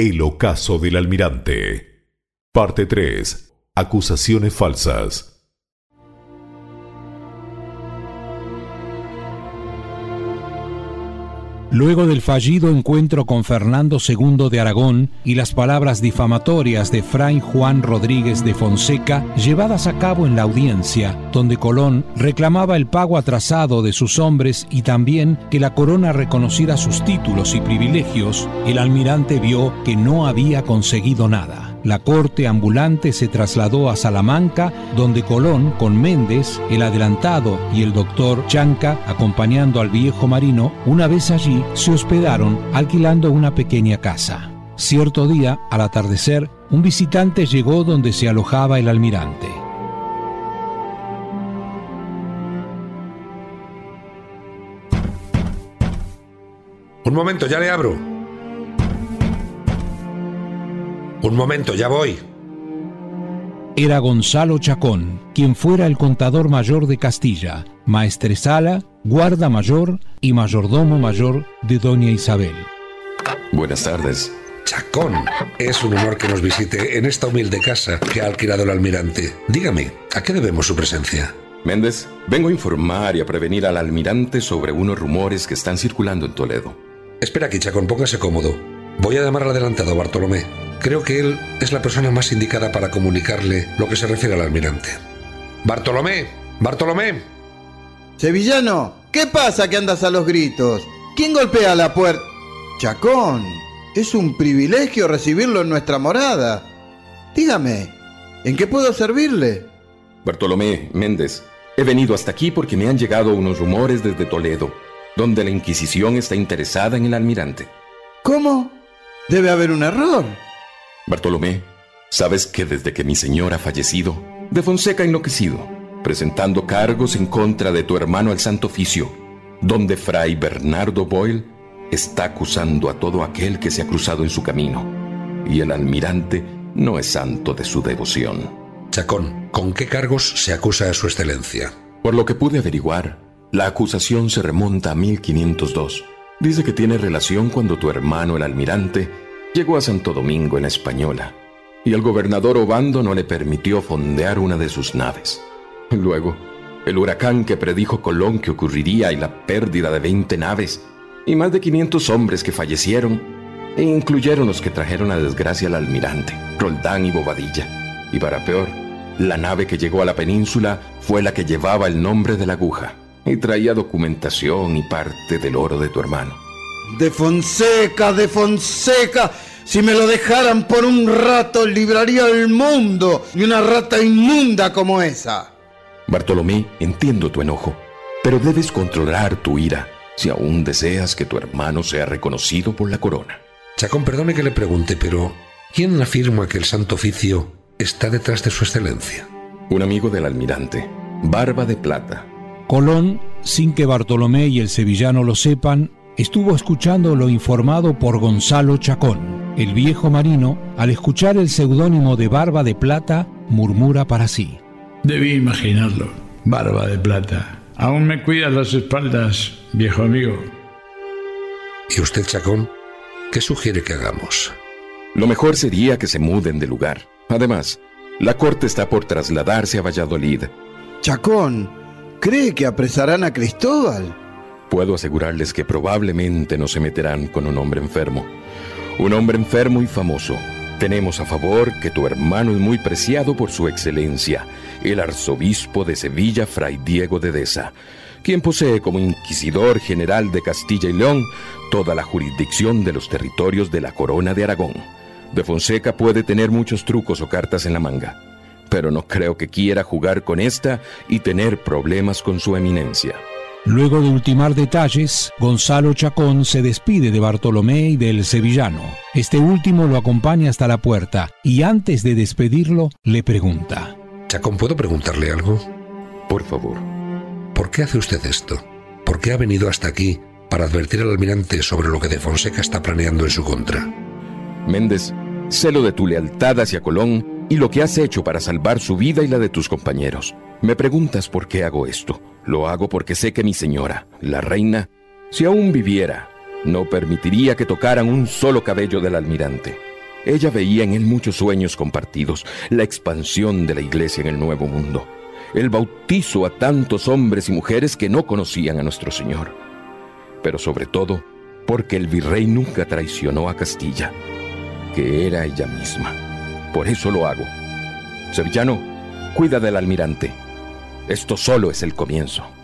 El ocaso del almirante. Parte 3. Acusaciones falsas. Luego del fallido encuentro con Fernando II de Aragón y las palabras difamatorias de Fray Juan Rodríguez de Fonseca llevadas a cabo en la audiencia, donde Colón reclamaba el pago atrasado de sus hombres y también que la corona reconociera sus títulos y privilegios, el almirante vio que no había conseguido nada. La corte ambulante se trasladó a Salamanca, donde Colón, con Méndez, el adelantado y el doctor Chanca, acompañando al viejo marino, una vez allí se hospedaron alquilando una pequeña casa. Cierto día, al atardecer, un visitante llegó donde se alojaba el almirante. Un momento, ya le abro. Un momento, ya voy. Era Gonzalo Chacón, quien fuera el contador mayor de Castilla, maestresala, guarda mayor y mayordomo mayor de Doña Isabel. Buenas tardes. Chacón, es un honor que nos visite en esta humilde casa que ha alquilado el almirante. Dígame, ¿a qué debemos su presencia? Méndez, vengo a informar y a prevenir al almirante sobre unos rumores que están circulando en Toledo. Espera aquí, Chacón, póngase cómodo. Voy a llamar al adelantado, Bartolomé. Creo que él es la persona más indicada para comunicarle lo que se refiere al almirante. Bartolomé, Bartolomé. Sevillano, ¿qué pasa que andas a los gritos? ¿Quién golpea la puerta? Chacón, es un privilegio recibirlo en nuestra morada. Dígame, ¿en qué puedo servirle? Bartolomé, Méndez, he venido hasta aquí porque me han llegado unos rumores desde Toledo, donde la Inquisición está interesada en el almirante. ¿Cómo? Debe haber un error. Bartolomé, sabes que desde que mi señor ha fallecido, de Fonseca ha enloquecido, presentando cargos en contra de tu hermano al Santo Oficio, donde Fray Bernardo Boyle está acusando a todo aquel que se ha cruzado en su camino, y el almirante no es santo de su devoción. Chacón, ¿con qué cargos se acusa a su excelencia? Por lo que pude averiguar, la acusación se remonta a 1502. Dice que tiene relación cuando tu hermano el almirante llegó a Santo Domingo en la Española y el gobernador Obando no le permitió fondear una de sus naves. Luego, el huracán que predijo Colón que ocurriría y la pérdida de 20 naves y más de 500 hombres que fallecieron, e incluyeron los que trajeron la desgracia al almirante, Roldán y Bobadilla. Y para peor, la nave que llegó a la península fue la que llevaba el nombre de la aguja y traía documentación y parte del oro de tu hermano. De Fonseca, de Fonseca. Si me lo dejaran por un rato, libraría el mundo de una rata inmunda como esa. Bartolomé, entiendo tu enojo, pero debes controlar tu ira si aún deseas que tu hermano sea reconocido por la corona. Chacón, perdone que le pregunte, pero ¿quién afirma que el Santo Oficio está detrás de su excelencia? Un amigo del almirante, Barba de Plata. Colón, sin que Bartolomé y el sevillano lo sepan, estuvo escuchando lo informado por Gonzalo Chacón. El viejo marino, al escuchar el seudónimo de Barba de Plata, murmura para sí. Debí imaginarlo, Barba de Plata. Aún me cuidas las espaldas, viejo amigo. ¿Y usted, Chacón? ¿Qué sugiere que hagamos? Lo mejor sería que se muden de lugar. Además, la corte está por trasladarse a Valladolid. Chacón, ¿cree que apresarán a Cristóbal? Puedo asegurarles que probablemente no se meterán con un hombre enfermo. Un hombre enfermo y famoso. Tenemos a favor que tu hermano es muy preciado por su excelencia, el arzobispo de Sevilla, Fray Diego de Deza, quien posee como inquisidor general de Castilla y León toda la jurisdicción de los territorios de la corona de Aragón. De Fonseca puede tener muchos trucos o cartas en la manga, pero no creo que quiera jugar con esta y tener problemas con su eminencia. Luego de ultimar detalles, Gonzalo Chacón se despide de Bartolomé y del sevillano. Este último lo acompaña hasta la puerta y antes de despedirlo le pregunta. Chacón, ¿puedo preguntarle algo? Por favor. ¿Por qué hace usted esto? ¿Por qué ha venido hasta aquí para advertir al almirante sobre lo que de Fonseca está planeando en su contra? Méndez, sé lo de tu lealtad hacia Colón y lo que has hecho para salvar su vida y la de tus compañeros. Me preguntas por qué hago esto. Lo hago porque sé que mi señora, la reina, si aún viviera, no permitiría que tocaran un solo cabello del almirante. Ella veía en él muchos sueños compartidos, la expansión de la iglesia en el nuevo mundo, el bautizo a tantos hombres y mujeres que no conocían a nuestro Señor, pero sobre todo porque el virrey nunca traicionó a Castilla, que era ella misma. Por eso lo hago. Sevillano, cuida del almirante. Esto solo es el comienzo.